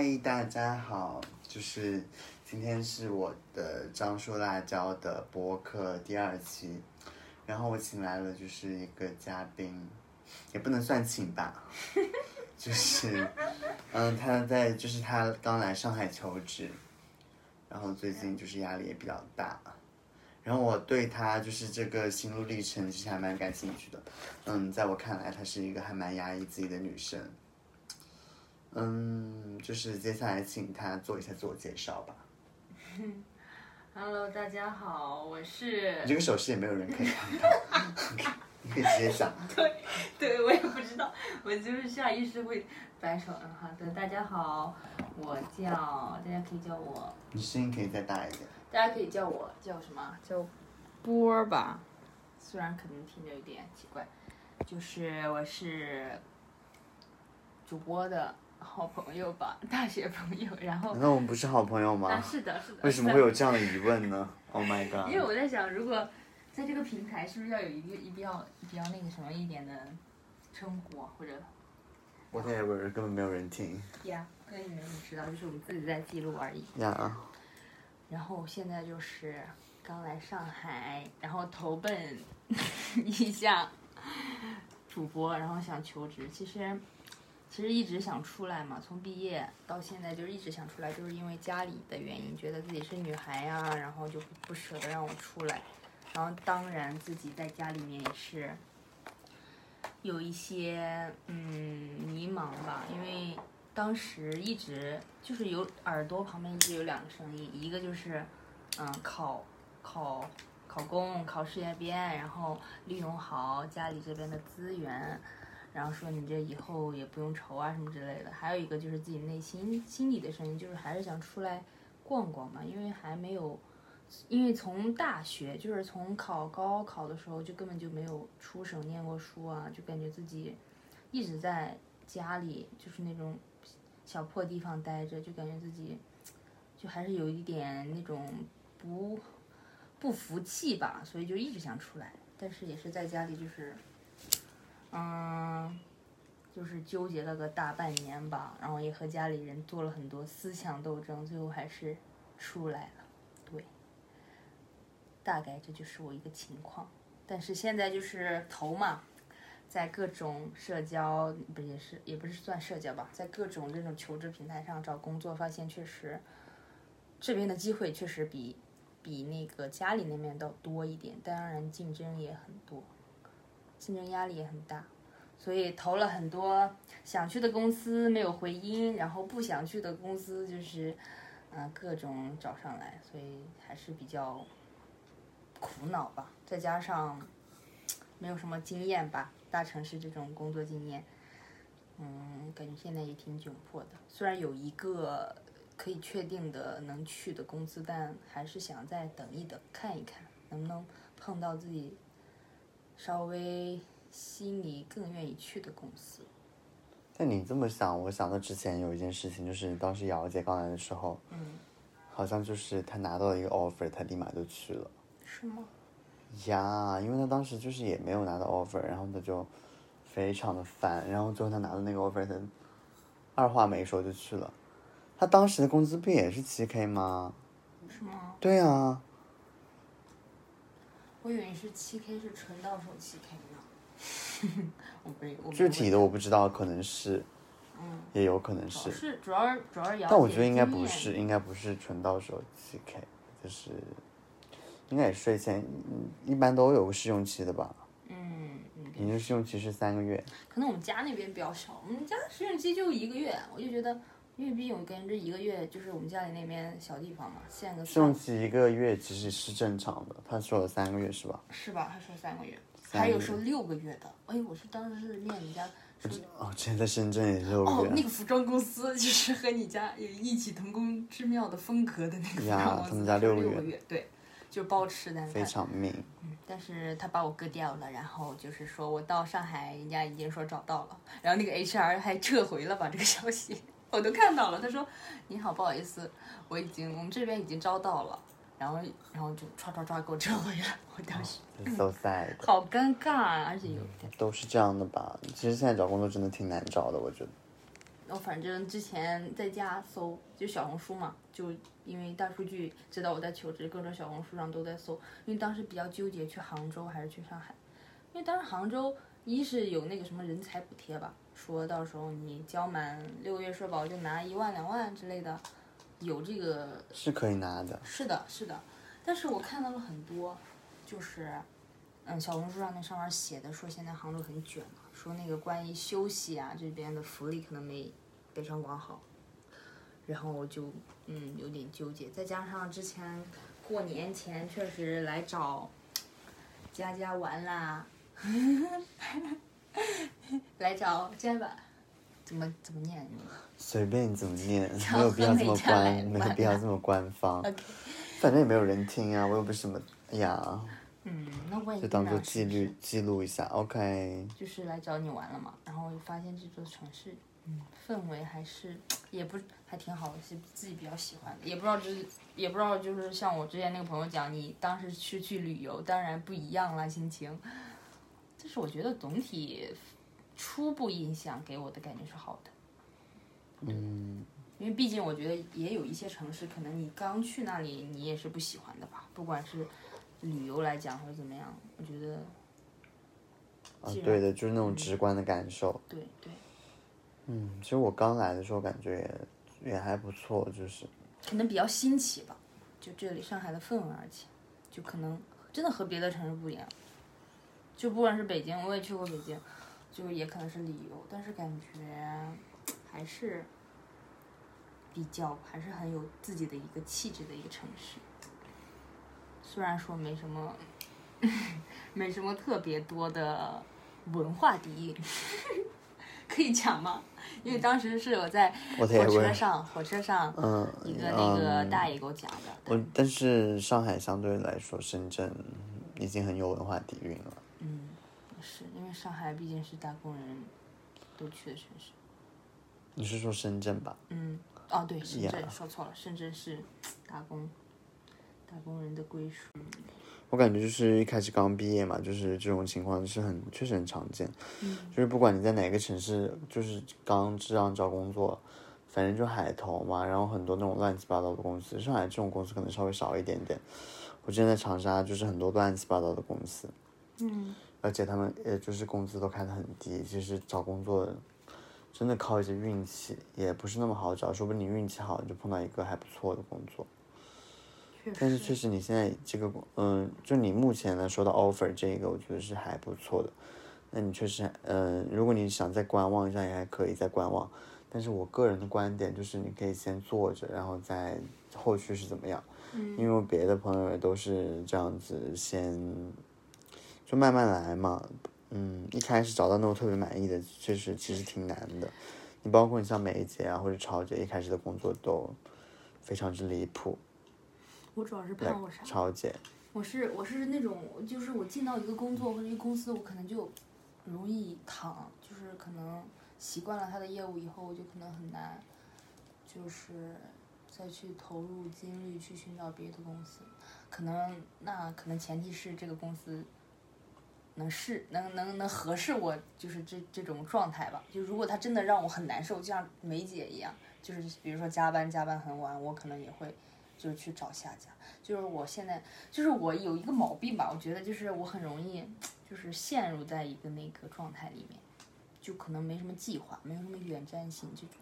嗨，大家好，就是今天是我的樟树辣椒的播客第二期，然后我请来了就是一个嘉宾，也不能算请吧，就是，嗯，他在就是他刚来上海求职，然后最近就是压力也比较大，然后我对他就是这个心路历程其实还蛮感兴趣的，嗯，在我看来，她是一个还蛮压抑自己的女生。嗯，就是接下来请他做一下自我介绍吧。Hello，大家好，我是你这个手势也没有人可以看到，你可以直接讲。对我也不知道，我就是下意识会摆手。嗯，好的，大家好，我叫大家可以叫我，你声音可以再大一点。大家可以叫我叫什么？叫波儿吧，虽然可能听着有点奇怪，就是我是主播的好朋友吧，大学朋友，然后难道我们不是好朋友啊吗？是的，是的，为什么会有这样的疑问呢？Oh my god！因为我在想，如果在这个平台，是不是要有一个一比较比较那个什么一点的称呼啊，或者 Whatever，根本没有人听呀，跟你们知道，就是我们自己在记录而已。Yeah。然后现在就是刚来上海，然后投奔一下主播，然后想求职。其实其实一直想出来嘛，从毕业到现在就是一直想出来，就是因为家里的原因，觉得自己是女孩呀、然后就不舍得让我出来。然后当然自己在家里面也是有一些嗯迷茫吧，因为当时一直就是有耳朵旁边一直有两个声音，一个就是嗯考考考公考事业编，然后利用好家里这边的资源，然后说你这以后也不用愁啊什么之类的。还有一个就是自己内心心里的声音，就是还是想出来逛逛嘛，因为还没有。因为从大学就是从考高考的时候就根本就没有出省念过书啊，就感觉自己一直在家里就是那种小破地方待着，就感觉自己就还是有一点那种不不服气吧，所以就一直想出来，但是也是在家里就是嗯。就是纠结了个大半年吧，然后也和家里人做了很多思想斗争，最后还是出来了。对，大概这就是我一个情况。但是现在就是投嘛，在各种社交不也是也不是算社交吧，在各种这种求职平台上找工作，发现确实这边的机会确实比比那个家里那边要多一点，当然竞争也很多，竞争压力也很大。所以投了很多想去的公司没有回音，然后不想去的公司就是，嗯、各种找上来，所以还是比较苦恼吧。再加上没有什么经验吧，大城市这种工作经验，嗯，感觉现在也挺窘迫的。虽然有一个可以确定的能去的公司，但还是想再等一等，看一看能不能碰到自己稍微。心里更愿意去的公司。但你这么想，我想到之前有一件事情，就是当时瑶姐刚来的时候，嗯，好像就是她拿到了一个 offer，她立马就去了。是吗？呀，因为她当时就是也没有拿到 offer，然后她就非常的烦，然后最后她拿到那个 offer，她二话没说就去了。她当时的工资不也是七 k 吗？是吗？对啊。我以为是七 k 是纯到手七 k 呢。我不，我具体的我不知道，可能是，嗯，也有可能是，是主要主要是但我觉得应该不是，应该不是纯到手七 k，就是应该也税前，一般都有个试用期的吧？嗯，你的试用期是三个月？可能我们家那边比较少，我们家试用期就一个月，我就觉得，因为毕竟我感觉这一个月就是我们家里那边小地方嘛，限个试用期一个月其实是正常的，他说了三个月是吧？是吧？他说三个月。还有说六个月的，哎，我是当时是念人家说哦，之前在深圳也六个月。哦，那个服装公司就是和你家有异曲同工之妙的风格的那个服装公司，他们家六个月，月，对，就包吃的。非常命。嗯，但是他把我割掉了，然后就是说我到上海，人家已经说找到了，然后那个 HR 还撤回了吧这个消息，我都看到了，他说你好，不好意思，我已经我们这边已经招到了。然后，然后就唰唰唰给我撤回来。我当时、嗯、，so sad，好尴尬啊，而且有点都是这样的吧。其实现在找工作真的挺难找的，我觉得。我反正之前在家搜就小红书嘛，就因为大数据知道我在求职，各种小红书上都在搜。因为当时比较纠结去杭州还是去上海，因为当时杭州一是有那个什么人才补贴吧，说到时候你交满六个月社保就拿一万两万之类的，有这个是可以拿的。是的，是的，但是我看到了很多，就是，嗯，小红书上那上面写的说现在杭州很卷嘛，说那个关于休息啊这边的福利可能没北上广好，然后我就嗯有点纠结，再加上之前过年前确实来找佳佳玩啦，来找佳吧，怎么怎么念？随便你怎么念，没有必要这么官，没有必要这么官方。反正也没有人听啊，我又不是什么哎呀，嗯，那我也就当做记录记录一下。OK，就是来找你玩了嘛，然后我就发现这座城市，嗯，氛围还是 也不还挺好的，是自己比较喜欢的。也不知道就是也不知道就是像我之前那个朋友讲，你当时是去旅游，当然不一样啦，心情。但是我觉得总体初步印象给我的感觉是好的，嗯，因为毕竟我觉得也有一些城市，可能你刚去那里你也是不喜欢的吧，不管是旅游来讲或者怎么样，我觉得啊对的，就是那种直观的感受。对对。嗯，其实我刚来的时候感觉也也还不错，就是可能比较新奇吧，就这里上海的氛围，而且就可能真的和别的城市不一样。就不管是北京，我也去过北京，就也可能是旅游，但是感觉还是比较还是很有自己的一个气质的一个城市。虽然说没什么 没什么特别多的文化底蕴，可以讲吗？因为当时是我在火车上，火车上嗯，一个那个嗯大爷给我讲的。我但是上海相对来说，深圳已经很有文化底蕴了。因为上海毕竟是打工人都去的城市。你是说深圳吧？嗯，哦对，深圳 Yeah 说错了，深圳是打工打工人的归属。我感觉就是一开始刚毕业嘛，就是这种情况是很确实很常见。嗯就是不管你在哪个城市，就是刚这样找工作，反正就海投嘛，然后很多那种乱七八糟的公司，上海这种公司可能稍微少一点点。我之前在长沙就是很多乱七八糟的公司，嗯，而且他们也就是工资都开得很低，其实找工作真的靠一些运气，也不是那么好找，说不定你运气好，你就碰到一个还不错的工作。但是确实你现在这个，嗯，就你目前来说的 offer 这个，我觉得是还不错的。那你确实，嗯，如果你想再观望一下，也还可以再观望。但是我个人的观点就是，你可以先做着，然后再后续是怎么样。嗯因为我别的朋友也都是这样子，先就慢慢来嘛。嗯，一开始找到那种特别满意的，确实其实挺难的。你包括你像梅姐啊或者超姐，一开始的工作都非常之离谱。我主要是怕我啥？超姐，我是我是那种，就是我进到一个工作或者一个公司，我可能就容易躺，就是可能习惯了他的业务以后，我就可能很难，就是再去投入精力去寻找别的公司。可能那可能前提是这个公司能适能能能合适我，就是这这种状态吧。就如果他真的让我很难受，就像梅姐一样，就是比如说加班加班很晚，我可能也会就是去找下家。就是我现在就是我有一个毛病吧，我觉得就是我很容易就是陷入在一个那个状态里面，就可能没什么计划，没有什么远瞻性这种，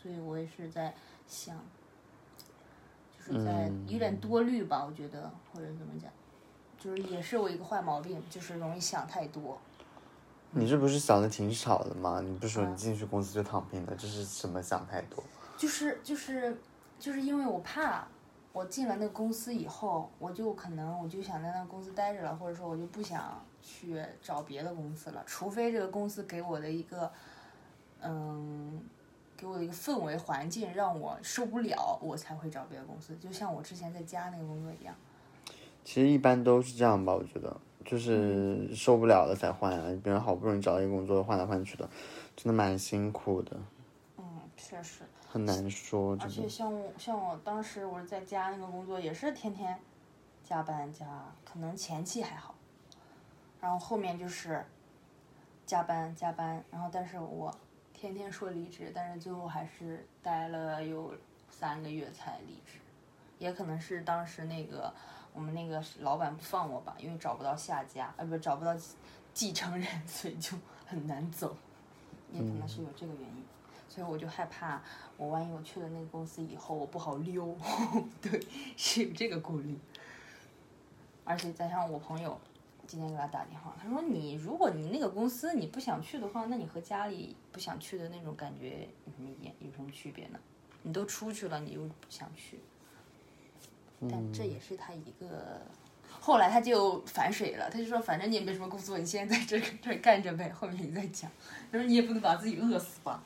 所以我也是在想，就是在嗯有点多虑吧，我觉得或者怎么讲，就是也是我一个坏毛病，就是容易想太多。你这不是想的挺少的吗？你不是说啊你进去公司就躺平了，这是什么想太多？就是就是就是因为我怕我进了那个公司以后，我就可能我就想在那个公司待着了，或者说我就不想去找别的公司了，除非这个公司给我的一个嗯。给我的一个氛围环境让我受不了，我才会找别的公司。就像我之前在家那个工作一样。其实一般都是这样吧，我觉得就是嗯受不了了才换啊。别人好不容易找到一个工作，换来换去的，真的蛮辛苦的，嗯，确实。很难说。而且像我像我当时我在家那个工作也是天天加班加，可能前期还好，然后后面就是加班加班，然后但是我天天天说离职，但是最后还是待了有三个月才离职，也可能是当时那个我们那个老板不放我吧，因为找不到下家，呃，不找不到继承人，所以就很难走，也可能是有这个原因，所以我就害怕，我万一我去了那个公司以后我不好溜，对，是有这个顾虑，而且加上我朋友。今天给他打电话，他说：“你如果你那个公司你不想去的话，那你和家里不想去的那种感觉有什么有什么区别呢？你都出去了，你又不想去。但这也是他一个。后来他就反水了，他就说：反正你也没什么工作，你现在在这这干着呗，后面你再讲。他说你也不能把自己饿死吧。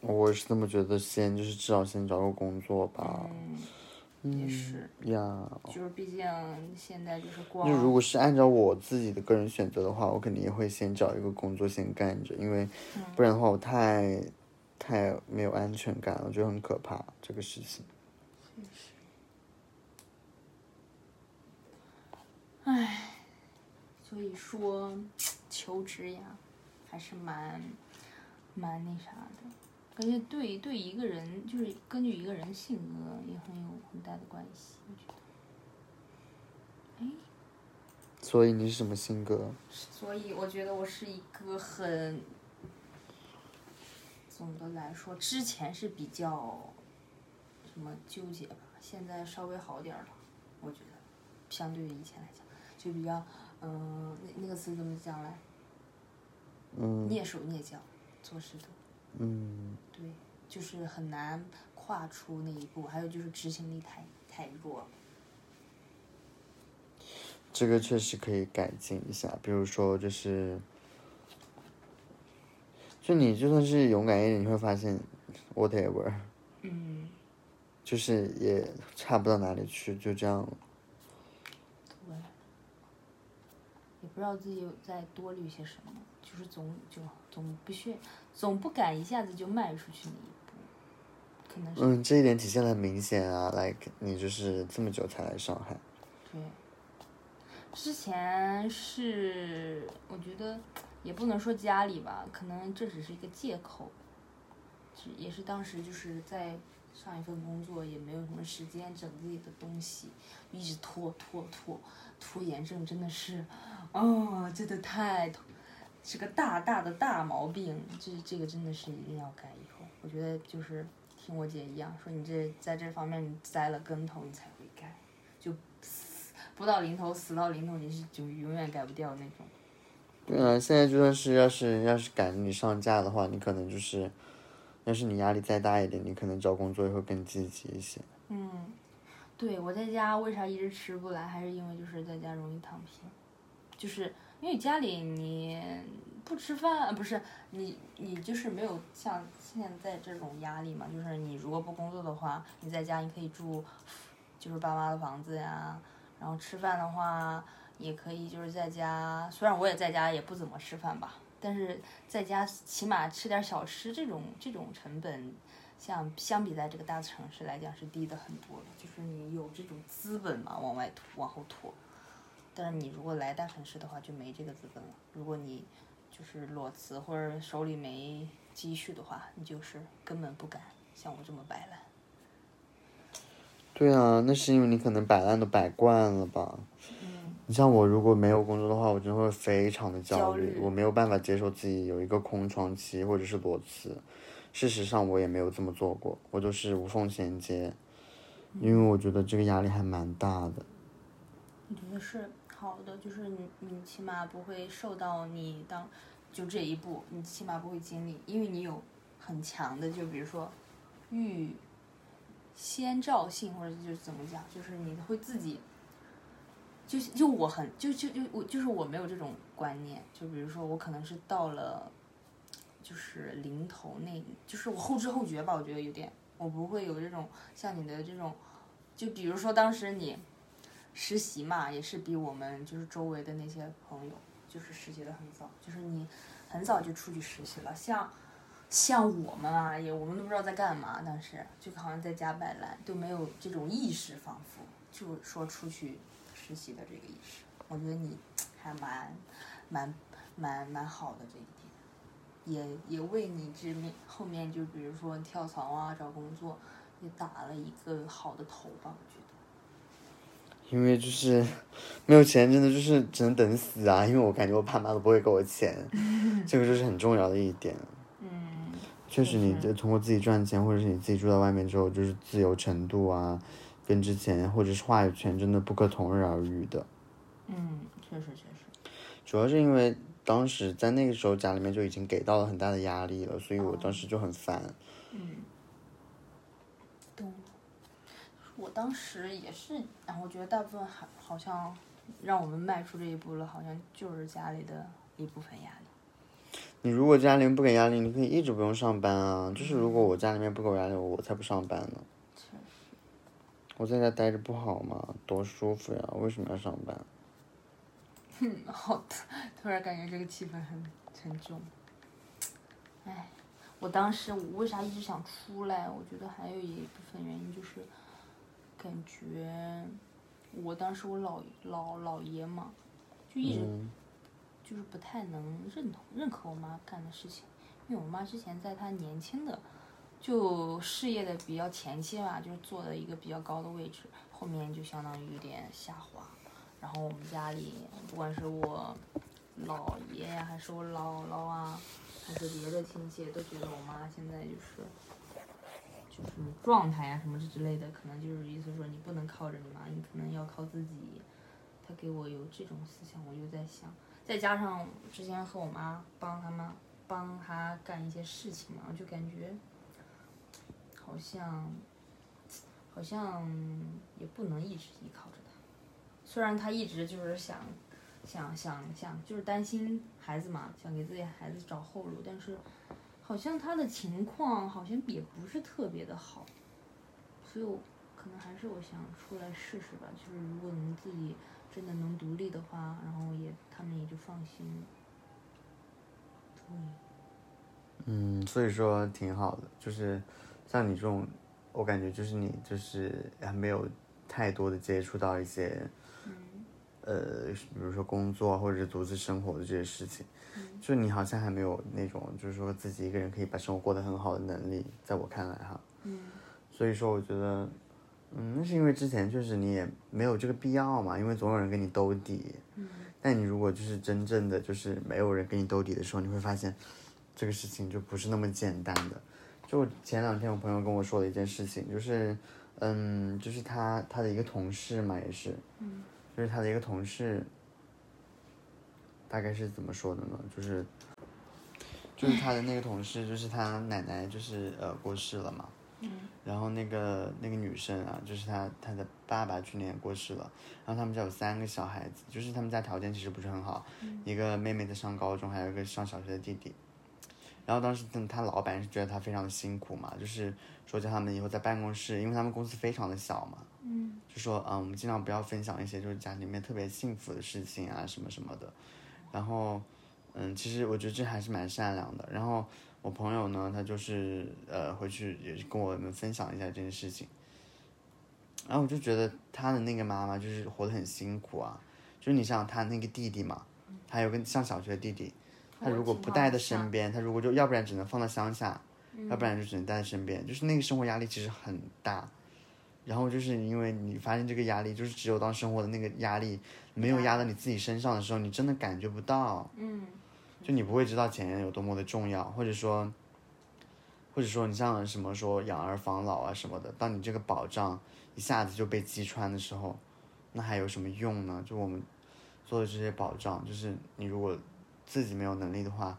我是这么觉得，先就是至少先找个工作吧。也是呀，就是毕竟现在就是光。就如果是按照我自己的个人选择的话，我肯定也会先找一个工作先干着，因为不然的话我太太没有安全感了，我觉得很可怕这个事情。确实。唉，所以说求职呀，还是蛮蛮那啥的。而且对对一个人，就是根据一个人性格也很有很大的关系，我觉得。哎。所以你是什么性格？所以我觉得我是一个很，总的来说，之前是比较什么纠结吧，现在稍微好点了，我觉得，相对于以前来讲，就比较，嗯，那那个词怎么讲来？嗯。蹑手蹑脚，做事都。嗯，对，就是很难跨出那一步，还有就是执行力太太弱。这个确实可以改进一下，比如说就是，就你就算是勇敢一点，你会发现，whatever，嗯，就是也差不到哪里去，就这样。对，也不知道自己在多虑些什么，就是总就总不屑。总不敢一下子就迈出去那一步，可能是。嗯，这一点体现的很明显啊，like 你就是这么久才来上海。对。之前是，我觉得也不能说家里吧，可能这只是一个借口。也是当时就是在上一份工作，也没有什么时间整自己的东西，一直拖拖拖，拖延症真的是，哦，真的太。是个大大的大毛病，这这个真的是一定要改。以后我觉得就是听我姐一样，说你这在这方面栽了跟头，你才会改。就死不到临头，死到临头，你是就永远改不掉那种。对啊，现在就算是要是要是赶着你上架的话，你可能就是，要是你压力再大一点，你可能找工作也会更积极一些。嗯，对，我在家为啥一直吃不来，还是因为就是在家容易躺平，就是。因为家里你不吃饭，不是你你就是没有像现在这种压力嘛？就是你如果不工作的话，你在家你可以住，就是爸妈的房子呀。然后吃饭的话，也可以就是在家。虽然我也在家也不怎么吃饭吧，但是在家起码吃点小吃，这种这种成本，像相比在这个大城市来讲是低的很多的。就是你有这种资本嘛，往外拖，往后拖。但是你如果来大城市的话，就没这个资本了。如果你就是裸辞或者手里没积蓄的话，你就是根本不敢像我这么摆烂。对啊，那是因为你可能摆烂都摆惯了吧。嗯。你像我如果没有工作的话，我真的会非常的焦虑，我没有办法接受自己有一个空窗期或者是裸辞。事实上我也没有这么做过，我就是无缝衔接，因为我觉得这个压力还蛮大的。我觉得是？好的，就是你，你起码不会受到你当，就这一步，你起码不会经历，因为你有很强的，就比如说预先兆性，或者就是怎么讲，就是你会自己，就就我很就就就我就是我没有这种观念，就比如说我可能是到了，就是临头那，就是我后知后觉吧，我觉得有点，我不会有这种像你的这种，就比如说当时你。实习嘛，也是比我们就是周围的那些朋友，就是实习的很早，就是你很早就出去实习了。像像我们啊，也我们都不知道在干嘛，当时就好像在家摆烂，都没有这种意识，仿佛就说出去实习的这个意识。我觉得你 还蛮蛮蛮蛮好的这一点。也也为你这面后面就比如说跳槽啊、找工作，也打了一个好的头吧，我觉得。因为就是没有钱，真的就是只能等死啊！因为我感觉我爸妈都不会给我钱，这个就是很重要的一点。嗯，确实，你就通过自己赚钱，或者是你自己住在外面之后，就是自由程度啊，跟之前或者是话语权，真的不可同日而语的。嗯，确实确实。主要是因为当时在那个时候家里面就已经给到了很大的压力了，所以我当时就很烦。嗯，懂。我当时也是，然后我觉得大部分还好像让我们迈出这一步了，好像就是家里的一部分压力。你如果家里面不给压力，你可以一直不用上班啊。就是如果我家里面不给我压力，我才不上班呢。我在家待着不好吗？多舒服呀！为什么要上班？哼，好的，突然感觉这个气氛很沉重。唉，我当时我为啥一直想出来？我觉得还有一部分原因就是，感觉我当时我老老姥爷嘛，就一直嗯就是不太能认同认可我妈干的事情，因为我妈之前在她年轻的就事业的比较前期吧，就是做的一个比较高的位置，后面就相当于有点下滑。然后我们家里不管是我姥爷呀，还是我姥姥啊，还是别的亲戚，都觉得我妈现在就是就是状态呀什么之类的，可能就是意思说你不能靠着你妈，你可能要靠自己。他给我有这种思想，我就在想，再加上之前和我妈帮他妈帮他干一些事情嘛，我就感觉好像好像也不能一直依靠着他。虽然他一直就是想想想想，就是担心孩子嘛，想给自己孩子找后路，但是好像他的情况好像也不是特别的好，所以我可能还是我想出来试试吧。就是如果能自己真的能独立的话，然后也他们也就放心了。对，嗯，所以说挺好的，就是像你这种，我感觉就是你就是还没有太多的接触到一些，嗯。呃，比如说工作或者是独自生活的这些事情，就你好像还没有那种就是说自己一个人可以把生活过得很好的能力，在我看来哈，嗯。所以说我觉得，嗯，那是因为之前确实你也没有这个必要嘛，因为总有人给你兜底，嗯。但你如果就是真正的就是没有人给你兜底的时候，你会发现这个事情就不是那么简单的。就前两天我朋友跟我说的一件事情，就是，嗯，就是他他的一个同事嘛，也是，嗯就是他的一个同事，大概是怎么说的呢？就是，就是他的那个同事，就是他奶奶就是呃过世了嘛，嗯然后那个那个女生啊，就是他他的爸爸去年过世了，然后他们家有三个小孩子，就是他们家条件其实不是很好，一个妹妹在上高中，还有一个上小学的弟弟。然后当时他他老板是觉得他非常的辛苦嘛，就是说叫他们以后在办公室，因为他们公司非常的小嘛，嗯就说嗯，我们尽量不要分享一些就是家里面特别幸福的事情啊什么什么的。然后嗯，其实我觉得这还是蛮善良的。然后我朋友呢，他就是呃回去也是跟我们分享一下这件事情。然后我就觉得他的那个妈妈就是活得很辛苦啊，就是你想想他那个弟弟嘛，他有个上小学的弟弟，他如果不带在身边，他如果就要不然只能放在乡下，要不然就只能带在身边，就是那个生活压力其实很大。然后就是因为你发现这个压力，就是只有当生活的那个压力没有压到你自己身上的时候，你真的感觉不到。嗯就你不会知道钱有多么的重要，或者说，或者说你像什么说养儿防老啊什么的，当你这个保障一下子就被击穿的时候，那还有什么用呢？就我们做的这些保障，就是你如果自己没有能力的话，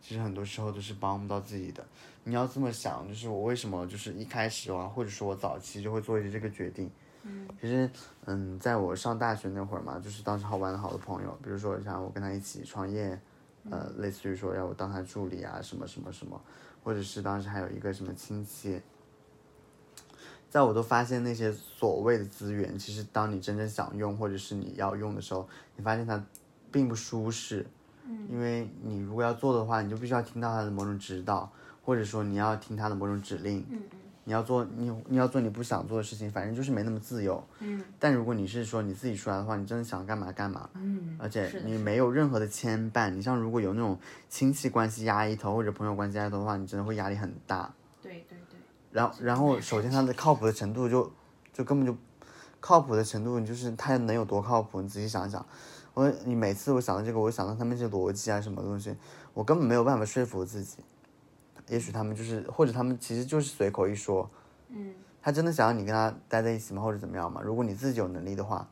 其实很多时候都是帮不到自己的。你要这么想，就是我为什么就是一开始啊，或者说我早期就会做一这个决定。嗯其实，嗯，在我上大学那会儿嘛，就是当时好玩的好的朋友，比如说像我跟他一起创业，呃，类似于说要我当他助理啊，什么什么什么，或者是当时还有一个什么亲戚，在我都发现那些所谓的资源，其实当你真正想用或者是你要用的时候，你发现它并不舒适，嗯因为你如果要做的话，你就必须要听到他的某种指导，或者说你要听他的某种指令，嗯你要做你你要做你不想做的事情，反正就是没那么自由。嗯但如果你是说你自己出来的话，你真的想干嘛干嘛，嗯，而且你没有任何的牵绊。你像如果有那种亲戚关系压一头或者朋友关系压一头的话，你真的会压力很大。对对对，然后然后首先他的靠谱的程度就就根本就靠谱的程度，你就是他能有多靠谱？你仔细想想，我你每次我想到这个，我想到他们这些逻辑啊什么东西，我根本没有办法说服自己。也许他们就是，或者他们其实就是随口一说，嗯他真的想要你跟他待在一起吗？或者怎么样吗？如果你自己有能力的话，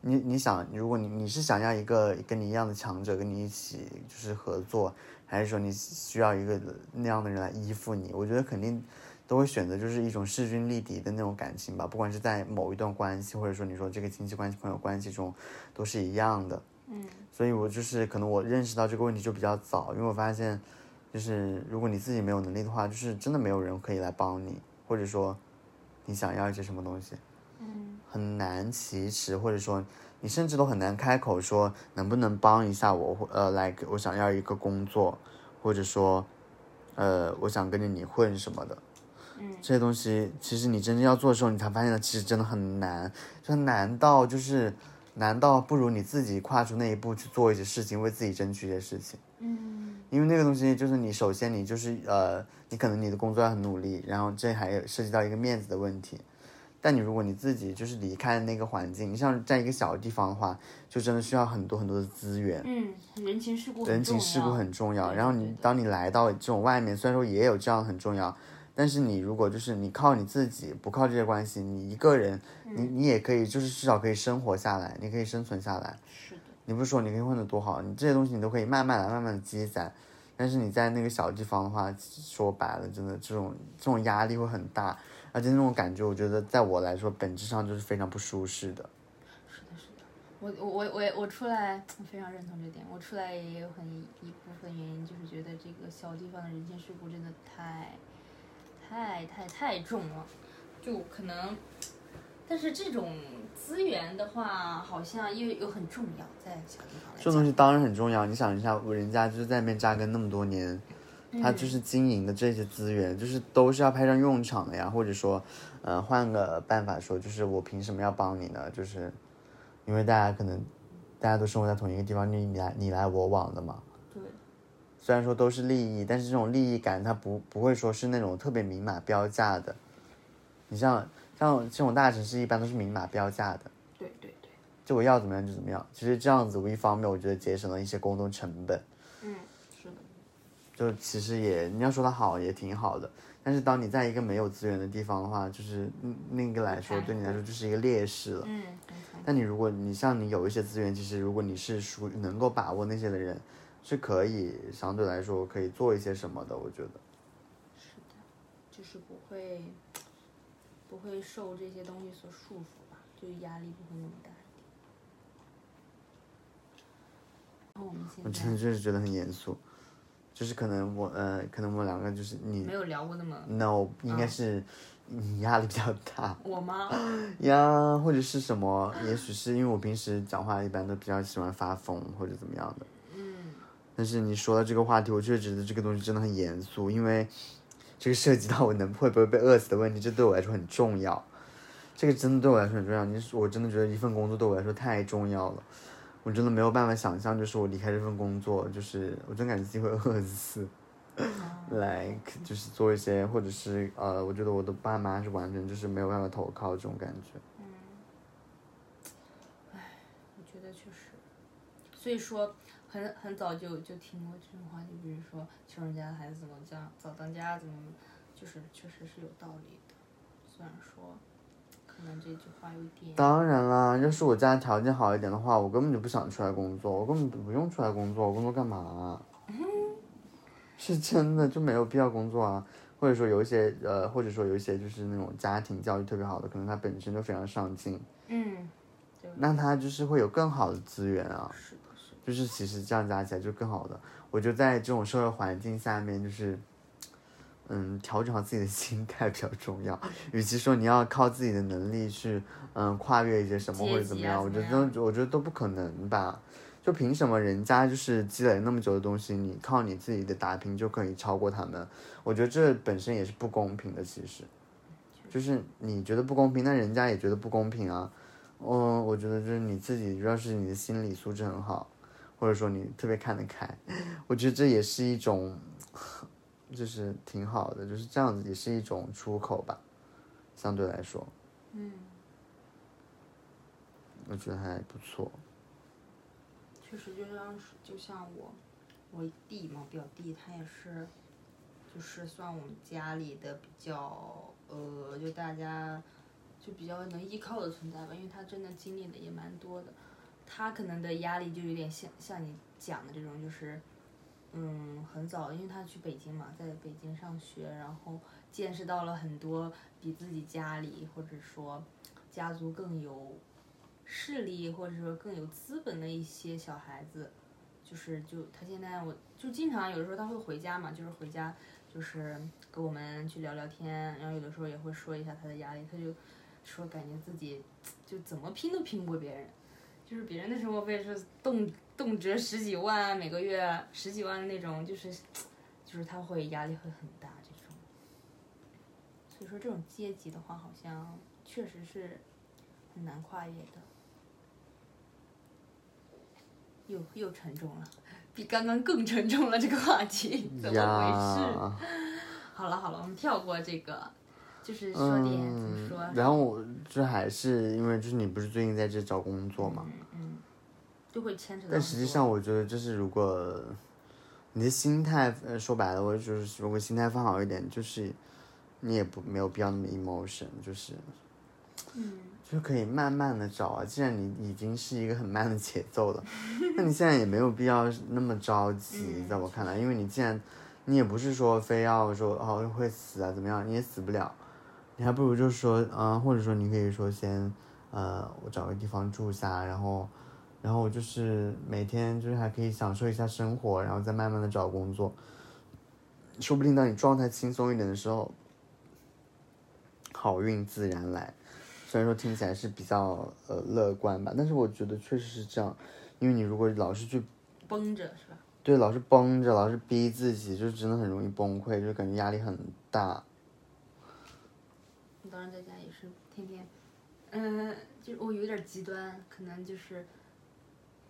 你你想，如果你你是想要一个跟你一样的强者跟你一起就是合作，还是说你需要一个那样的人来依附你？我觉得肯定都会选择就是一种势均力敌的那种感情吧，不管是在某一段关系，或者说你说这个亲戚关系、朋友关系中，都是一样的。嗯所以我就是可能我认识到这个问题就比较早，因为我发现，就是如果你自己没有能力的话，就是真的没有人可以来帮你，或者说你想要一些什么东西，嗯很难启齿，或者说你甚至都很难开口说能不能帮一下我，或呃，like 我想要一个工作，或者说，呃，我想跟着你混什么的。嗯这些东西，其实你真正要做的时候，你才发现其实真的很难，就难到就是难到不如你自己跨出那一步去做一些事情，为自己争取一些事情。嗯因为那个东西就是你首先你就是呃，你可能你的工作要很努力，然后这还有涉及到一个面子的问题。但你如果你自己就是离开那个环境，你像在一个小地方的话，就真的需要很多很多的资源。嗯，人情世故很人情世故很重要。然后你当你来到这种外面，虽然说也有这样很重要，但是你如果就是你靠你自己，不靠这些关系，你一个人，你嗯你也可以就是至少可以生活下来，你可以生存下来。是的，你不是说你可以混得多好，你这些东西你都可以慢慢来，慢慢的积攒。但是你在那个小地方的话，说白了，真的这种这种压力会很大，而且那种感觉，我觉得在我来说，本质上就是非常不舒适的。是的，是的。我我我我我出来非常认同这点。我出来也有很一部分原因，就是觉得这个小地方的人情世故真的太太太太重了，就可能。但是这种资源的话，好像又又很重要，在小地方来。这东西当然很重要，你想一下，人家就是在那边扎根那么多年，他就是经营的这些资源，就是都是要派上用场的呀。或者说，呃，换个办法说，就是我凭什么要帮你呢？就是因为大家可能大家都生活在同一个地方，你你来你来我往的嘛。对，虽然说都是利益，但是这种利益感它不不会说是那种特别明码标价的。你像像这种大城市一般都是明码标价的，对对对，就我要怎么样就怎么样。其实这样子，我一方面我觉得节省了一些沟通成本，嗯，是的，就其实也你要说它好也挺好的。但是当你在一个没有资源的地方的话，就是嗯那个来说对你来说就是一个劣势了。嗯，但你如果你像你有一些资源，其实如果你是属于能够把握那些的人，是可以相对来说可以做一些什么的。我觉得。是的，就是不会不会受这些东西所束缚吧，就压力不会那么大我们我现在真的就是觉得很严肃，就是可能我呃，可能我们两个就是你没有聊过那么 no 应该是你压力比较大我吗？呀，或者是什么，也许是因为我平时讲话一般都比较喜欢发疯或者怎么样的。嗯，但是你说到这个话题，我确实觉得这个东西真的很严肃，因为这个涉及到我能会不会被饿死的问题，这对我来说很重要。这个真的对我来说很重要。你是我真的觉得一份工作对我来说太重要了，我真的没有办法想象，就是我离开这份工作，就是我真感觉自己会饿死。like 就是做一些，或者是呃，我觉得我的爸妈是完全就是没有办法投靠这种感觉唉。我觉得确实，所以说很很早就就听过这种话，就比如说穷人家的孩子怎么这样早当家，怎么就是确实是有道理的。虽然说可能这句话有点，当然啦，要是我家条件好一点的话，我根本就不想出来工作，我根本不用出来工作，我工作干嘛啊、是真的就没有必要工作啊。或者说有一些呃，或者说有一些就是那种家庭教育特别好的，可能他本身就非常上进，嗯，那他就是会有更好的资源啊。是就是其实这样加起来就更好的。我觉得在这种社会环境下面，就是，嗯，调整好自己的心态比较重要。与其说你要靠自己的能力去，嗯，跨越一些什么或者怎么样，我觉得我觉得都不可能吧。就凭什么人家就是积累那么久的东西，你靠你自己的打拼就可以超过他们？我觉得这本身也是不公平的。其实，就是你觉得不公平，那人家也觉得不公平啊。嗯，我觉得就是你自己，主要是你的心理素质很好，或者说你特别看得开，我觉得这也是一种，就是挺好的，就是这样子也是一种出口吧，相对来说，嗯，我觉得还不错。确实就像是就像我我弟嘛，表弟他也是，就是算我们家里的比较呃，就大家就比较能依靠的存在吧，因为他真的经历的也蛮多的，他可能的压力就有点像像你讲的这种，就是嗯很早，因为他去北京嘛，在北京上学，然后见识到了很多比自己家里或者说家族更有势力或者说更有资本的一些小孩子，就是就他现在我就经常有的时候他会回家嘛，就是回家就是跟我们去聊聊天，然后有的时候也会说一下他的压力，他就说感觉自己就怎么拼都拼不过别人，就是别人的生活费是动动辄十几万啊，每个月十几万的那种，就是就是他会压力会很大这种，所以说这种阶级的话，好像确实是很难跨越的。又又沉重了，比刚刚更沉重了。这个话题怎么回事？好了好了，我们跳过这个，就是说点怎么说？然后我就还是因为就是你不是最近在这找工作嘛，嗯嗯，就会牵扯到。但实际上我觉得就是如果你的心态，呃，说白了，我就是如果心态放好一点，就是你也不没有必要那么 emotion，就是嗯，就可以慢慢的找啊。既然你已经是一个很慢的节奏了，那你现在也没有必要那么着急，嗯在我看来，因为你既然你也不是说非要说哦会死啊怎么样，你也死不了，你还不如就是说，嗯、或者说你可以说先，呃，我找个地方住下，然后，然后我就是每天就是还可以享受一下生活，然后再慢慢的找工作，说不定当你状态轻松一点的时候，好运自然来。虽然说听起来是比较呃乐观吧，但是我觉得确实是这样，因为你如果老是去绷着是吧？对老是绷着，老是逼自己，就真的很容易崩溃，就感觉压力很大。当时在家也是天天，嗯、就我有点极端，可能就是，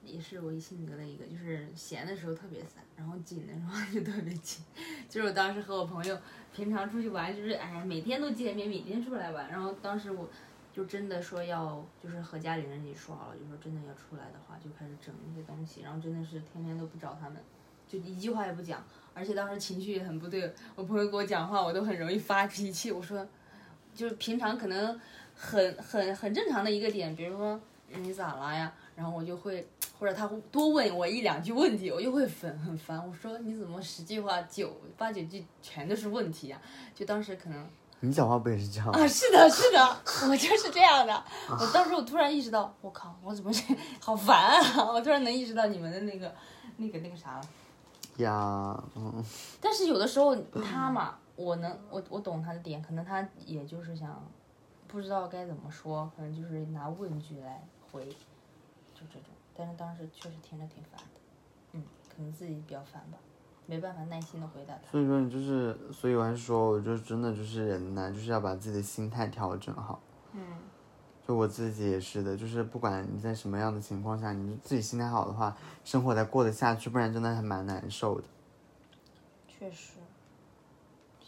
也是我性格的一个，就是闲的时候特别散，然后紧的时候 就特别紧。就是我当时和我朋友平常出去玩，就是哎呀每天都见面，每天出来玩。然后当时我就真的说要，就是和家里人也说好了，就说真的要出来的话，就开始整那些东西，然后真的是天天都不找他们，就一句话也不讲。而且当时情绪也很不对，我朋友跟我讲话，我都很容易发脾气。我说，就是平常可能很很很正常的一个点，比如说嗯你咋了呀？然后我就会，或者他会多问我一两句问题，我就会很很烦。我说你怎么十句话九八九句全都是问题呀、就当时可能你讲话不也是这样吗？啊，是的，是的，我就是这样的。我当时我突然意识到，我靠，我怎么是好烦啊！我突然能意识到你们的那个那个那个啥了。呀，嗯，但是有的时候 他嘛，我能我我懂他的点，可能他也就是想不知道该怎么说，可能就是拿问句来回，就这种。但是当时确实听着挺烦的，嗯，可能自己比较烦吧，没办法耐心的回答他。所以说你就是，所以我还是说，我就真的就是人呢，就是要把自己的心态调整好。嗯就我自己也是的，就是不管你在什么样的情况下，你自己心态好的话，生活才过得下去，不然真的还蛮难受的。确实，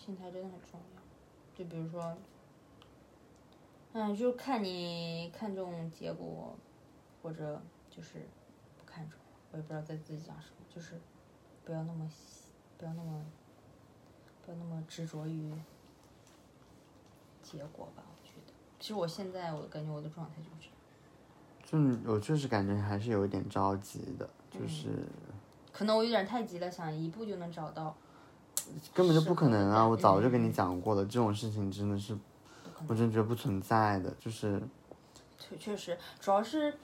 心态真的很重要。就比如说，嗯，就看你看重结果，或者就是不看重。我也不知道在自己讲什么，就是不要那么不要那么不要那么执着于结果吧。我觉得，其实我现在我感觉我的状态就是这样。就你我确实感觉还是有一点着急的，就是可能我有点太急了，想一步就能找到，根本就不可能啊！我早就跟你讲过了，这种事情真的是，我真觉得不存在的，就是确确实，主要是，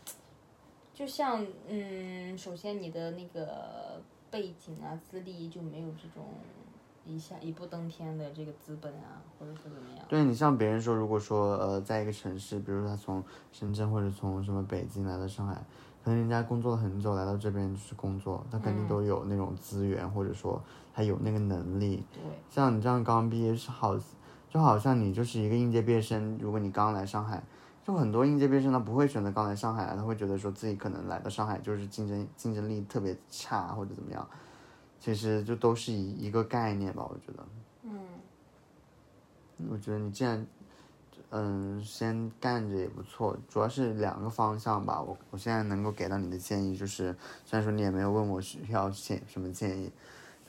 就像嗯，首先你的那个背景啊、资历就没有这种一下一步登天的这个资本啊，或者说怎么样。对你像别人说，如果说呃，在一个城市，比如说他从深圳或者从什么北京来到上海，可能人家工作了很久，来到这边就是工作，他肯定都有那种资源，或者说他有那个能力。对，像你这样刚毕业是好，就好像你就是一个应届毕业生，如果你刚来上海，就很多应届毕业生他不会选择刚来上海，他会觉得说自己可能来到上海就是竞争竞争力特别差或者怎么样，其实就都是一一个概念吧，我觉得。嗯，我觉得你既然，嗯，先干着也不错，主要是两个方向吧。我我现在能够给到你的建议就是，虽然说你也没有问我需要建什么建议，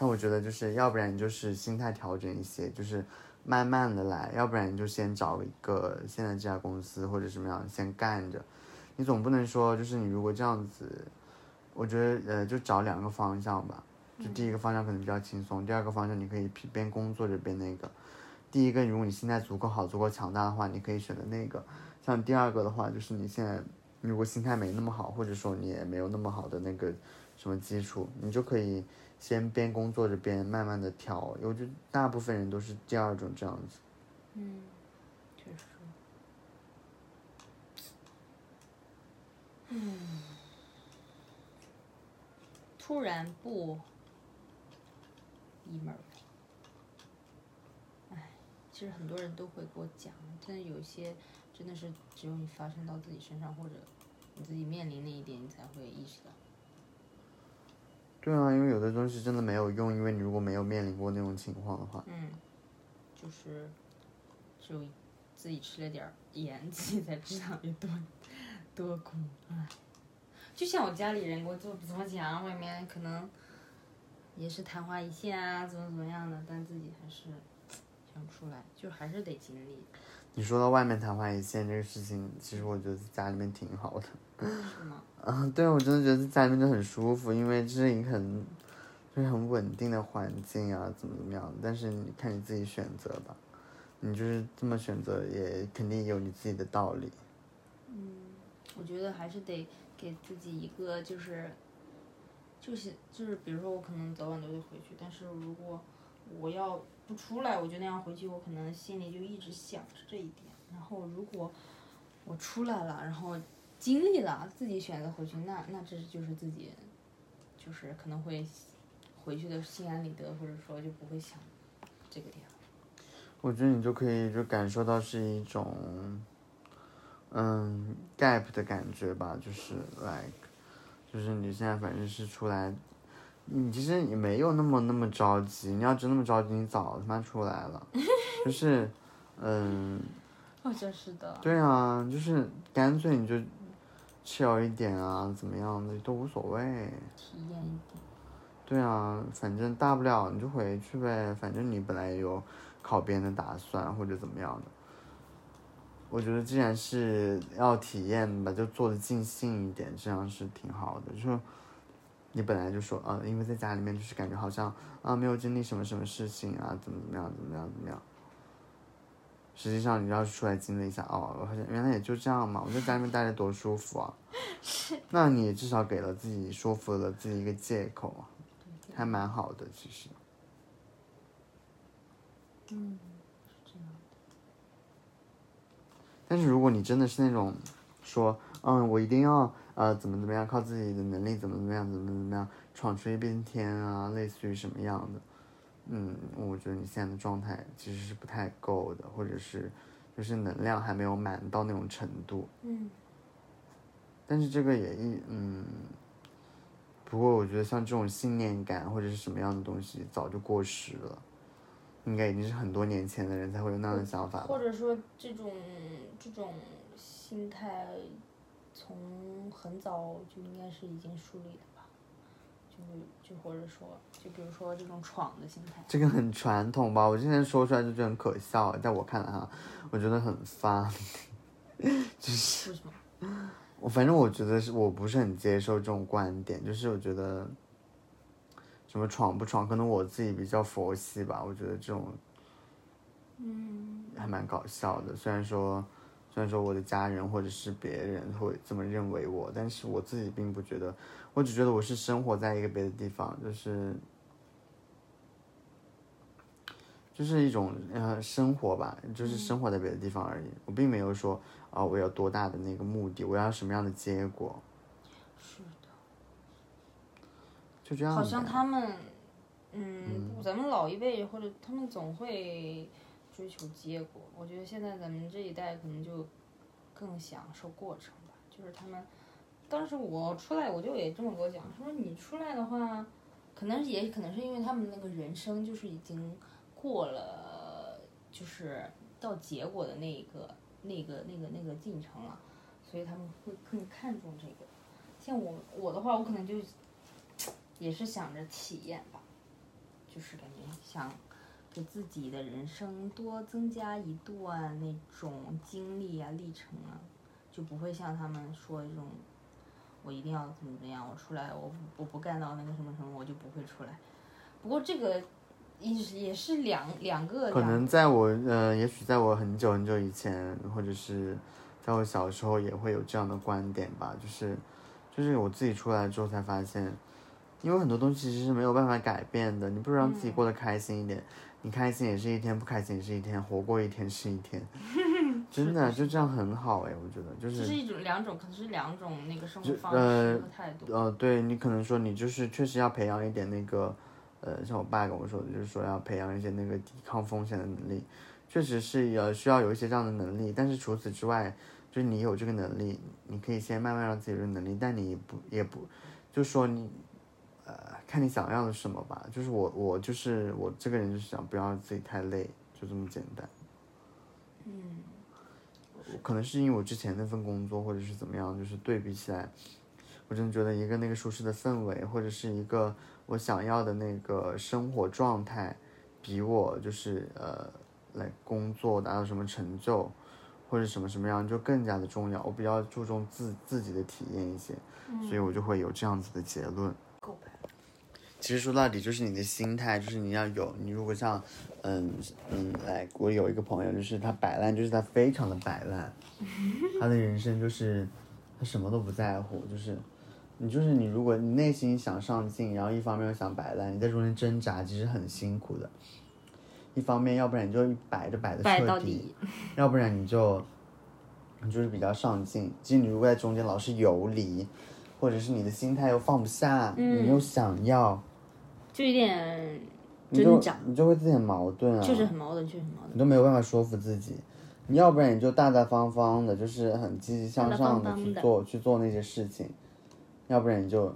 但我觉得就是要不然你就是心态调整一些，就是慢慢的来，要不然你就先找一个现在这家公司或者什么样先干着，你总不能说就是你如果这样子，我觉得呃就找两个方向吧。就第一个方向可能比较轻松，第二个方向你可以边工作着边那个。第一个，如果你心态足够好、足够强大的话，你可以选择那个。像第二个的话，就是你现在如果心态没那么好，或者说你也没有那么好的那个什么基础，你就可以先边工作着边慢慢的调。我觉得大部分人都是第二种这样子。嗯，确实。嗯，突然不 emo 了。唉，其实很多人都会给我讲，但有一些真的是只有你发生到自己身上，或者你自己面临那一点，你才会意识到。对啊，因为有的东西真的没有用，因为你如果没有面临过那种情况的话，嗯，就是只有自己吃了点儿盐，自己才知道有多多苦。唉，就像我家里人给我做怎么讲，外面可能也是昙花一现啊，怎么怎么样的，但自己还是想不出来，就还是得经历，你说到外面昙花一现这个事情，其实我觉得在家里面挺好的。是吗？啊，对，我真的觉得在家里面就很舒服，因为这是一个很就是很稳定的环境啊，怎么怎么样。但是你看你自己选择吧，你就是这么选择，也肯定有你自己的道理。嗯，我觉得还是得给自己一个就是，就是就是，比如说我可能早晚都得回去，但是如果我要不出来，我就那样回去，我可能心里就一直想着这一点。然后如果我出来了，然后经历了，自己选择回去，那那这就是自己，就是可能会回去的心安理得，或者说就不会想这个点。我觉得你就可以就感受到是一种，嗯，gap 的感觉吧，就是 like，就是你现在反正是出来，你其实也没有那么那么着急，你要真那么着急，你早他妈出来了，就是，嗯，哦，真是的。对啊，就是干脆你就 chill 一点啊，怎么样的都无所谓。体验一点。对啊，反正大不了你就回去呗，反正你本来也有考编的打算或者怎么样的。我觉得既然是要体验吧，就做的尽兴一点，这样是挺好的。就是你本来就说啊，因为在家里面就是感觉好像啊没有经历什么什么事情啊，怎么怎么样怎么样怎么样。实际上你要是出来经历一下，哦，我发现原来也就这样嘛，我在家里面待着多舒服啊。那你至少给了自己说服了自己一个借口啊。还蛮好的，其实。嗯，是这样。但是如果你真的是那种说，嗯，我一定要呃怎么怎么样，靠自己的能力怎么怎么样，怎么怎么样，闯出一片天啊，类似于什么样的，嗯，我觉得你现在的状态其实是不太够的，或者是就是能量还没有满到那种程度。嗯。但是这个也一嗯。不过我觉得像这种信念感或者是什么样的东西，早就过时了，应该已经是很多年前的人才会有那样的想法。或者说这种这种心态，从很早就应该是已经树立的吧？就就或者说，就比如说这种闯的心态。这个很传统吧？我现在说出来就觉得很可笑，在我看来哈，我觉得很发，就是。我反正我觉得是我不是很接受这种观点，就是我觉得什么闯不闯，可能我自己比较佛系吧。我觉得这种，嗯，还蛮搞笑的。虽然说，虽然说我的家人或者是别人会这么认为我，但是我自己并不觉得。我只觉得我是生活在一个别的地方，就是就是一种呃生活吧，就是生活在别的地方而已。我并没有说。啊、哦，我有多大的那个目的？我要什么样的结果？是的，就这样。好像他们，嗯，嗯咱们老一辈或者他们总会追求结果。我觉得现在咱们这一代可能就更享受过程吧。就是他们当时我出来，我就也这么跟我讲，他说你出来的话，可能也可能是因为他们那个人生就是已经过了，就是到结果的那一个那个那个那个进程了，所以他们会更看重这个。像我我的话，我可能就也是想着体验吧，就是感觉想给自己的人生多增加一段那种经历啊、历程啊，就不会像他们说这种，我一定要怎么怎么样，我出来我我不干到那个什么什么，我就不会出来。不过这个也是也是两两个可能在我呃，也许在我很久很久以前，或者是在我小时候，也会有这样的观点吧，就是就是我自己出来之后才发现，因为很多东西其实是没有办法改变的，你不如让自己过得开心一点，你开心也是一天，不开心也是一天，活过一天是一天，真的就这样很好哎，我觉得就是这是一种两种，可能是两种那个生活方式呃和态度。呃，对你可能说你就是确实要培养一点那个，呃，像我爸跟我说的，就是说要培养一些那个抵抗风险的能力，确实是要需要有一些这样的能力。但是除此之外，就是你有这个能力，你可以先慢慢让自己有能力，但你不也不，就说你，呃，看你想要的什么吧。就是我我就是我这个人就是想不要自己太累，就这么简单。嗯，可能是因为我之前那份工作，或者是怎么样，就是对比起来，我真的觉得一个那个舒适的氛围，或者是一个我想要的那个生活状态，比我就是呃来工作达到什么成就，或者什么什么样就更加的重要。我比较注重自自己的体验一些，所以我就会有这样子的结论。其实说到底就是你的心态，就是你要有你如果像，嗯嗯，来，我有一个朋友，就是他摆烂，就是他非常的摆烂，他的人生就是他什么都不在乎，就是你就是你，如果你内心想上进，然后一方面又想摆烂，你在中间挣扎，其实很辛苦的。一方面，要不然你就摆着摆的彻底底，要不然你就你就是比较上进。其实你如果在中间老是游离，或者是你的心态又放不下，你又想要，就有点你就挣扎，你就会自己很矛盾啊，就是很矛盾，就是很矛盾。你都没有办法说服自己。你要不然你就大大方方的，就是很积极向上的去做去做那些事情，要不然你就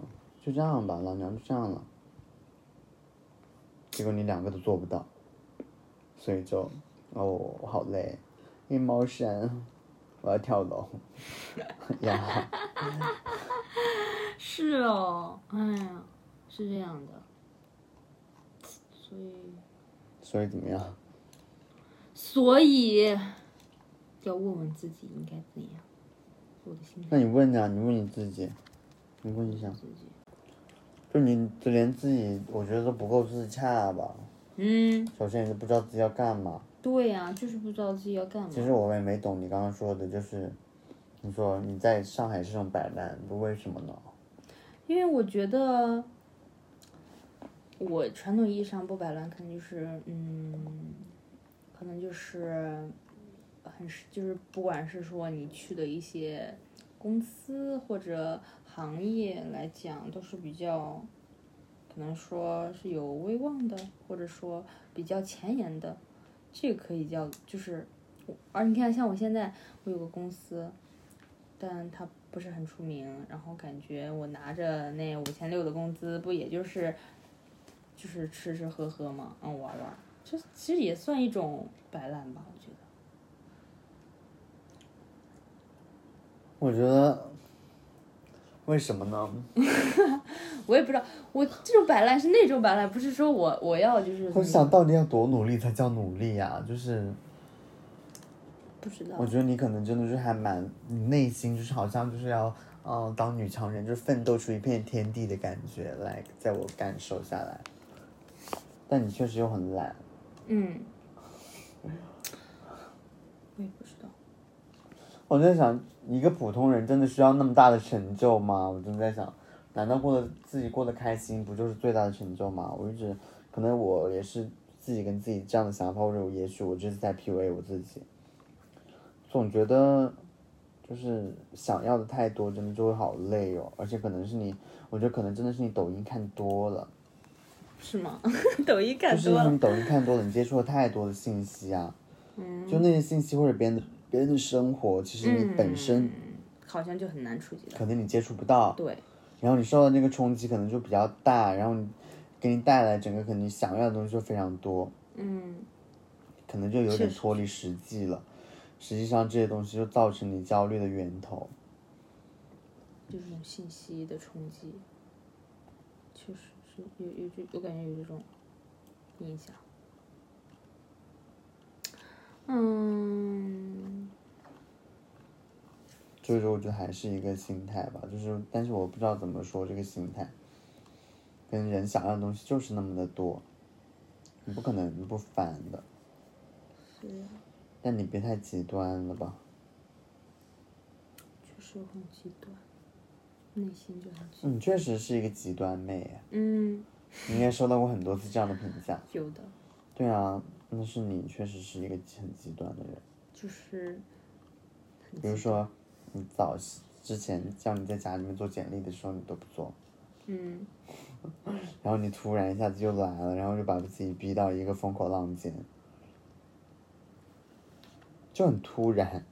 就这样吧，老娘就这样了。结果你两个都做不到，所以就哦，我好累，emotion，我要跳楼呀。是哦，哎呀，是这样的，所以所以怎么样？所以要问问自己应该怎样。我的心态那你问啊，你问你自己，你问一下，自己，就你就连自己，我觉得都不够自洽吧。嗯，首先你都不知道自己要干嘛。对呀、就是不知道自己要干嘛。其实我也没懂你刚刚说的，就是你说你在上海是这种摆烂，不为什么呢？因为我觉得，我传统意义上不摆烂，可能就是，嗯，可能就是，很是就是不管是说你去的一些公司或者行业来讲，都是比较，可能说是有威望的，或者说比较前沿的，这个可以叫就是，而你看像我现在我有个公司，但它不是很出名，然后感觉我拿着那五千六的工资，不也就是就是吃吃喝喝嘛，嗯玩玩，这其实也算一种摆烂吧，我觉得。我觉得为什么呢？我也不知道，我这种摆烂是那种摆烂，不是说我我要就是我想到底要多努力才叫努力呀、就是不知道我，觉得你可能真的是还蛮，你内心就是好像就是要，嗯、当女强人，就是奋斗出一片天地的感觉来，在我感受下来。但你确实又很懒，嗯，我也不知道，我在想，一个普通人真的需要那么大的成就吗？我真的在想，难道过得自己过得开心不就是最大的成就吗？我一直，可能我也是自己跟自己这样的想法，或者也许我就是在 PUA 我自己，总觉得就是想要的太多，真的就会好累哦。而且可能是你，我觉得可能真的是你抖音看多了，是吗？抖音看就是多了，你抖音看多了，你接触了太多的信息啊，嗯，就那些信息或者别人的别人的生活，其实你本身嗯好像就很难触及到。可能你接触不到，对，然后你受到那个冲击可能就比较大，然后你给你带来整个可能你想要的东西就非常多，嗯，可能就有点脱离实际了。实际上这些东西就造成你焦虑的源头。就这种信息的冲击，确实是有有这，我感觉有这种印象。嗯，所以说，我觉得还是一个心态吧，就是，但是我不知道怎么说这个心态。跟人想要的东西就是那么的多，你不可能不烦的。是啊，但你别太极端了吧？确实很极端，内心就很确实是一个极端妹，嗯，你应该收到过很多次这样的评价。有的对啊，那是你确实是一个很极端的人。就是比如说，你早之前叫你在家里面做简历的时候，你都不做，嗯，然后你突然一下子就来了，然后就把自己逼到一个风口浪尖，就很突然，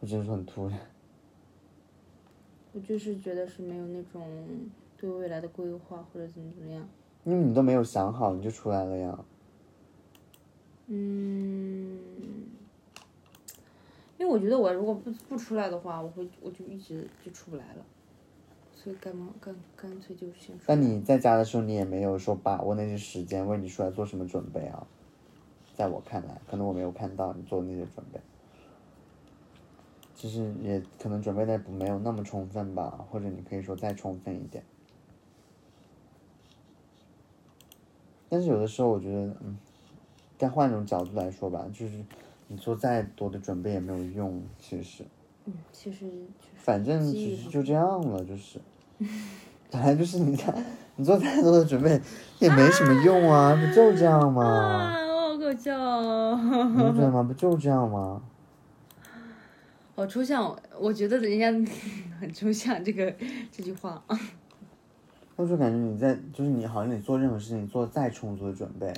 我真的说很突然。我就是觉得是没有那种对未来的规划或者怎么怎么样。因为你都没有想好，你就出来了呀。嗯，因为我觉得我如果不不出来的话，我会我就一直就出不来了，所以干嘛干干脆就先出来。但你在家的时候，你也没有说把握那些时间为你出来做什么准备啊。在我看来，可能我没有看到你做的那些准备，其实也可能准备的不没有那么充分吧，或者你可以说再充分一点。但是有的时候，我觉得，嗯，再换一种角度来说吧，就是你做再多的准备也没有用，其实。嗯，其实反正只是就这样了，就是，本来就是你看，你做再多的准备也没什么用啊，不就这样吗？啊，我好搞笑哦，你不觉得吗？不就这样吗？好抽象，我觉得人家 很抽象这个这句话。我 就感觉你在，就是你好像你做任何事情，你做再充足的准备，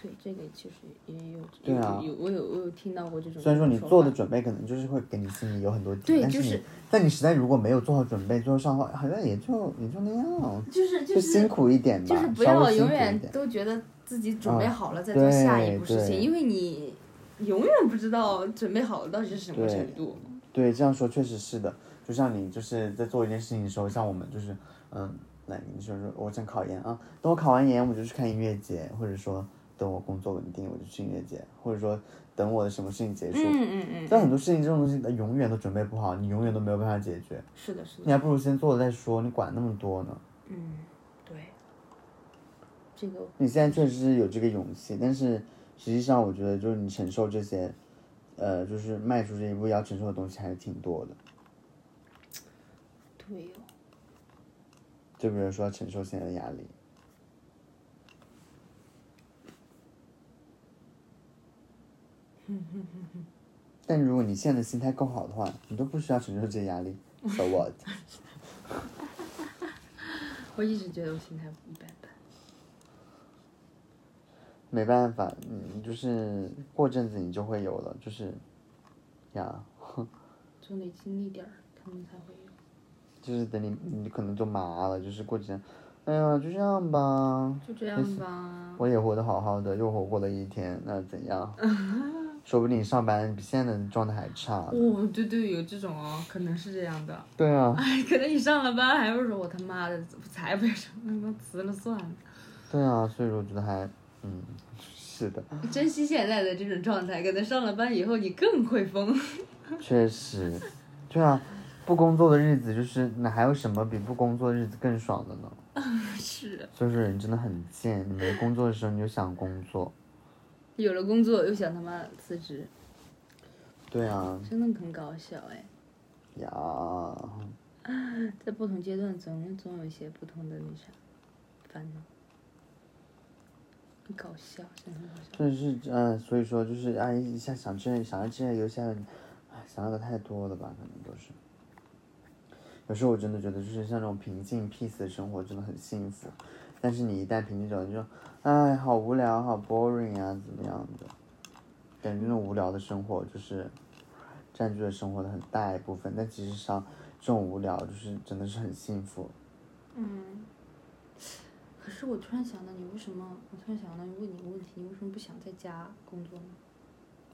对，这个其实也有，对啊有有我有我有听到过这种。虽然说你做的准备可能就是会给你心里有很多底，但是你，对就是但你实在如果没有做好准备，最后上话好像也就也就那样，就是就就是辛苦一点吧，就是不要永。远都觉得自己准备啊好了再做下一步事情，因为你永远不知道准备好了到底是什么程度。对，这样说确实是的。就像你就是在做一件事情的时候，像我们就是，嗯，来你说说我想考研啊，等我考完研我就去看音乐节，或者说等我工作稳定我就去音乐节，或者说等我的什么事情结束。嗯嗯嗯，但很多事情这种东西，它永远都准备不好，你永远都没有办法解决，是的，是的，你还不如先做了再说，你管那么多呢？嗯，对，这个你现在确实是有这个勇气，但是实际上我觉得就是你承受这些，呃，就是迈出这一步要承受的东西还是挺多的。对哦，就比如说承受现在的压力。但如果你现在的心态够好的话，你都不需要承受这些压力。So what？我一直觉得我心态一般般。没办法，嗯，就是过阵子你就会有了，就是呀，总得经历点儿，他们才会有。就是等你你可能就麻了，就是过几天，哎呀，就这样吧，就这样吧。我也活得好好的，又活过了一天，那怎样？说不定你上班比现在的状态还差。哦，对对，有这种哦，可能是这样的。对啊，哎，可能你上了班还会说，我他妈的才不要上，辞了算了。对啊，所以说我觉得还，嗯，是的，珍惜现在的这种状态，可能上了班以后你更会疯。确实，对啊，不工作的日子就是哪还有什么比不工作的日子更爽的呢？是，所以说人真的很贱，你没工作的时候你就想工作，有了工作又想他妈辞职，对啊，真的很搞笑哎。呀，在不同阶段总总有一些不同的那啥烦恼，很搞笑，真的很搞笑。就是嗯，所以说就是哎，一下想这想要这有些，哎，想要的太多了吧，可能都是。有时候我真的觉得，就是像这种平静 peace 的生活真的很幸福，但是你一旦平静久了，你就，哎，好无聊，好 boring 啊，怎么样的？感觉那种无聊的生活就是占据了生活的很大一部分，但其实上这种无聊就是真的是很幸福。嗯。可是我突然想到，你为什么？我突然想到，问你个问题，你为什么不想在家工作呢？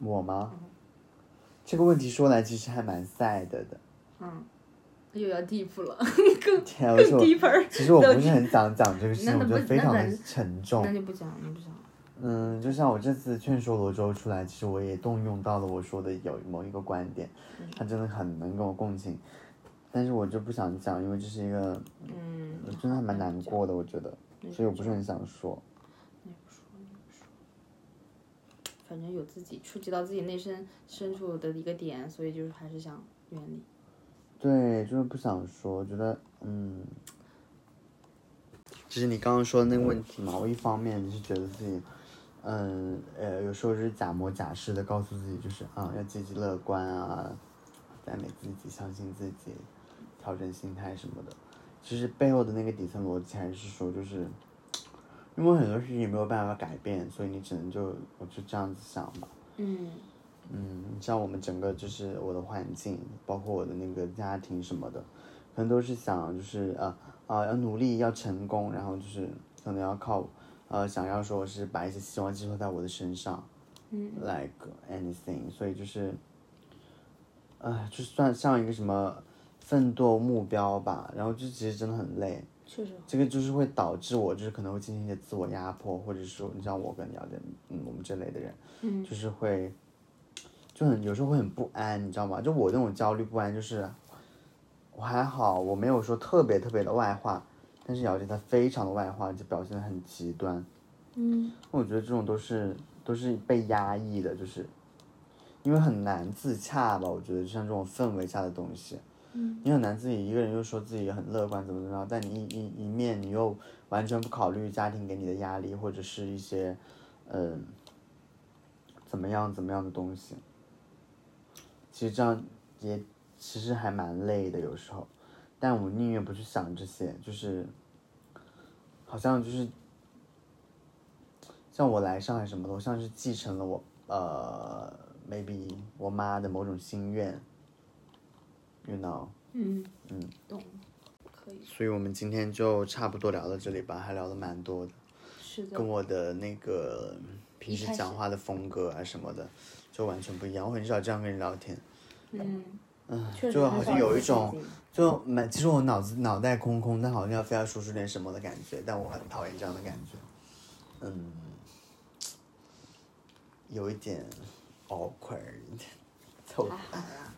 我吗？这个问题说来其实还蛮 sad 的。嗯。又要 deep 了，更更 deep。其实我不是很想讲这个事情，我觉得非常的沉重。那就不讲，你不讲。嗯，就像我这次劝说罗周出来，其实我也动用到了我说的有某一个观点，他真的很能跟我共情，但是我就不想讲，因为这是一个，嗯，真的还蛮难过的，我觉得，所以我不是很想说。那不说，那不说。反正有自己触及到自己内心深处的一个点，所以就是还是想远离。对，就是不想说，我觉得，嗯，其实你刚刚说的那个问题嘛。我一方面是觉得自己，嗯，呃，有时候是假模假式的告诉自己，就是啊，要积极乐观啊，赞美自己，相信自己，调整心态什么的。其实背后的那个底层逻辑还是说，就是因为很多事情没有办法改变，所以你只能就我就这样子想吧。嗯。嗯，像我们整个就是我的环境，包括我的那个家庭什么的，可能都是想就是呃啊要努力要成功，然后就是可能要靠呃想要说是把一些希望寄托在我的身上，嗯，like anything，所以就是，呃，就算像一个什么奋斗目标吧，然后就其实真的很累，确实，这个就是会导致我就是可能会进行一些自我压迫，或者说你像我跟姚姐嗯我们这类的人，嗯，就是会。就很有时候会很不安，你知道吗？就我那种焦虑不安，就是我还好，我没有说特别特别的外化，但是姚姐她非常的外化，就表现的很极端。嗯，我觉得这种都是都是被压抑的，就是因为很难自洽吧。我觉得像这种氛围下的东西，嗯，你很难自己一个人又说自己很乐观怎么怎么样，但你一一一面你又完全不考虑家庭给你的压力或者是一些嗯怎么样怎么样的东西。其实这样也其实还蛮累的，有时候，但我宁愿不去想这些，就是好像就是像我来上海什么的，我像是继承了我呃，maybe 我妈的某种心愿，you know，嗯嗯，懂，可以。所以我们今天就差不多聊到这里吧，还聊的蛮多的，是的，跟我的那个平时讲话的风格啊什么的就完全不一样，我很少这样跟人聊天。嗯，嗯，就好像有一种，就蛮，其实我脑子脑袋空空，但好像要非要说出点什么的感觉，但我很讨厌这样的感觉，嗯，有一点 awkward，凑合啊，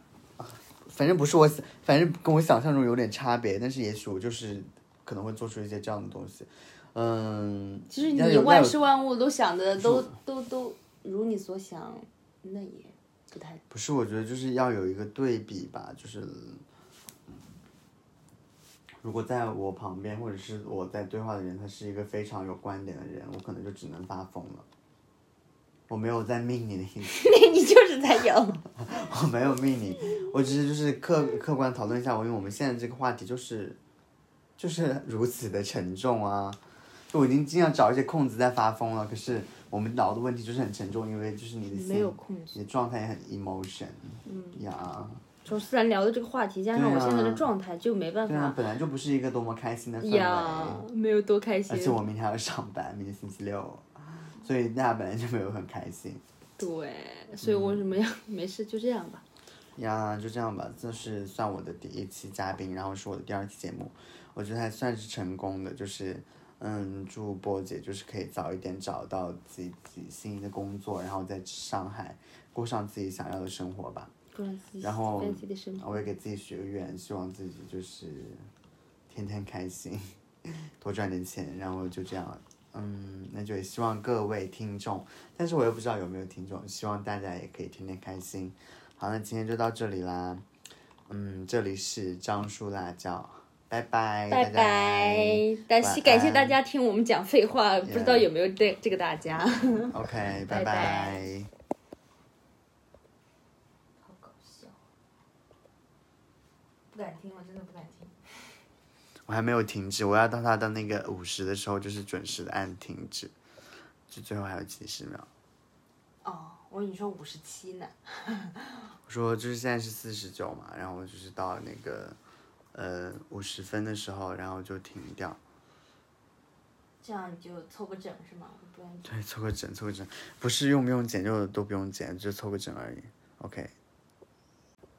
反正不是我，反正跟我想象中有点差别，但是也许我就是可能会做出一些这样的东西，嗯，其实你万事万物都想的都都都如你所想，那也。不太不是，我觉得就是要有一个对比吧，就是，如果在我旁边或者是我在对话的人，他是一个非常有观点的人，我可能就只能发疯了。我没有在命你的意思，你就是在有，我没有命你，我只是就是客客观讨论一下，我因为我们现在这个话题就是就是如此的沉重啊，就我已经尽量找一些空子在发疯了，可是。我们脑的问题就是很沉重，因为就是你的心，你的状态也很 emotion，嗯呀。就自然聊的这个话题，加上我现在的状态，就没办法。对啊，本来就不是一个多么开心的氛围。呀，没有多开心。而且我明天还要上班，明天星期六，所以大家本来就没有很开心。对，所以为什么要 没事就这样吧？呀，就这样吧，这是算我的第一期嘉宾，然后是我的第二期节目，我觉得还算是成功的，就是。嗯，祝波姐就是可以早一点找到自己心仪的工作，然后在上海过上自己想要的生活吧。然后我也给自己许个愿，希望自己就是天天开心，多赚点钱，然后就这样。嗯，那就也希望各位听众，但是我又不知道有没有听众，希望大家也可以天天开心。好，那今天就到这里啦。嗯，这里是樟树辣椒。拜拜，拜拜，但是感谢大家听我们讲废话，不知道有没有对这个大家。OK，拜拜。好搞笑，不敢听，我真的不敢听。我还没有停止，我要到它到那个五十的时候，就是准时的按停止，就最后还有几十秒。哦，我以为你说五十七呢。我说就是现在是四十九嘛，然后就是到那个呃五十分的时候，然后就停掉。这样你就凑个整是吗？不用对，凑个整，凑个整，不是用不用剪就都不用剪，就凑个整而已。OK，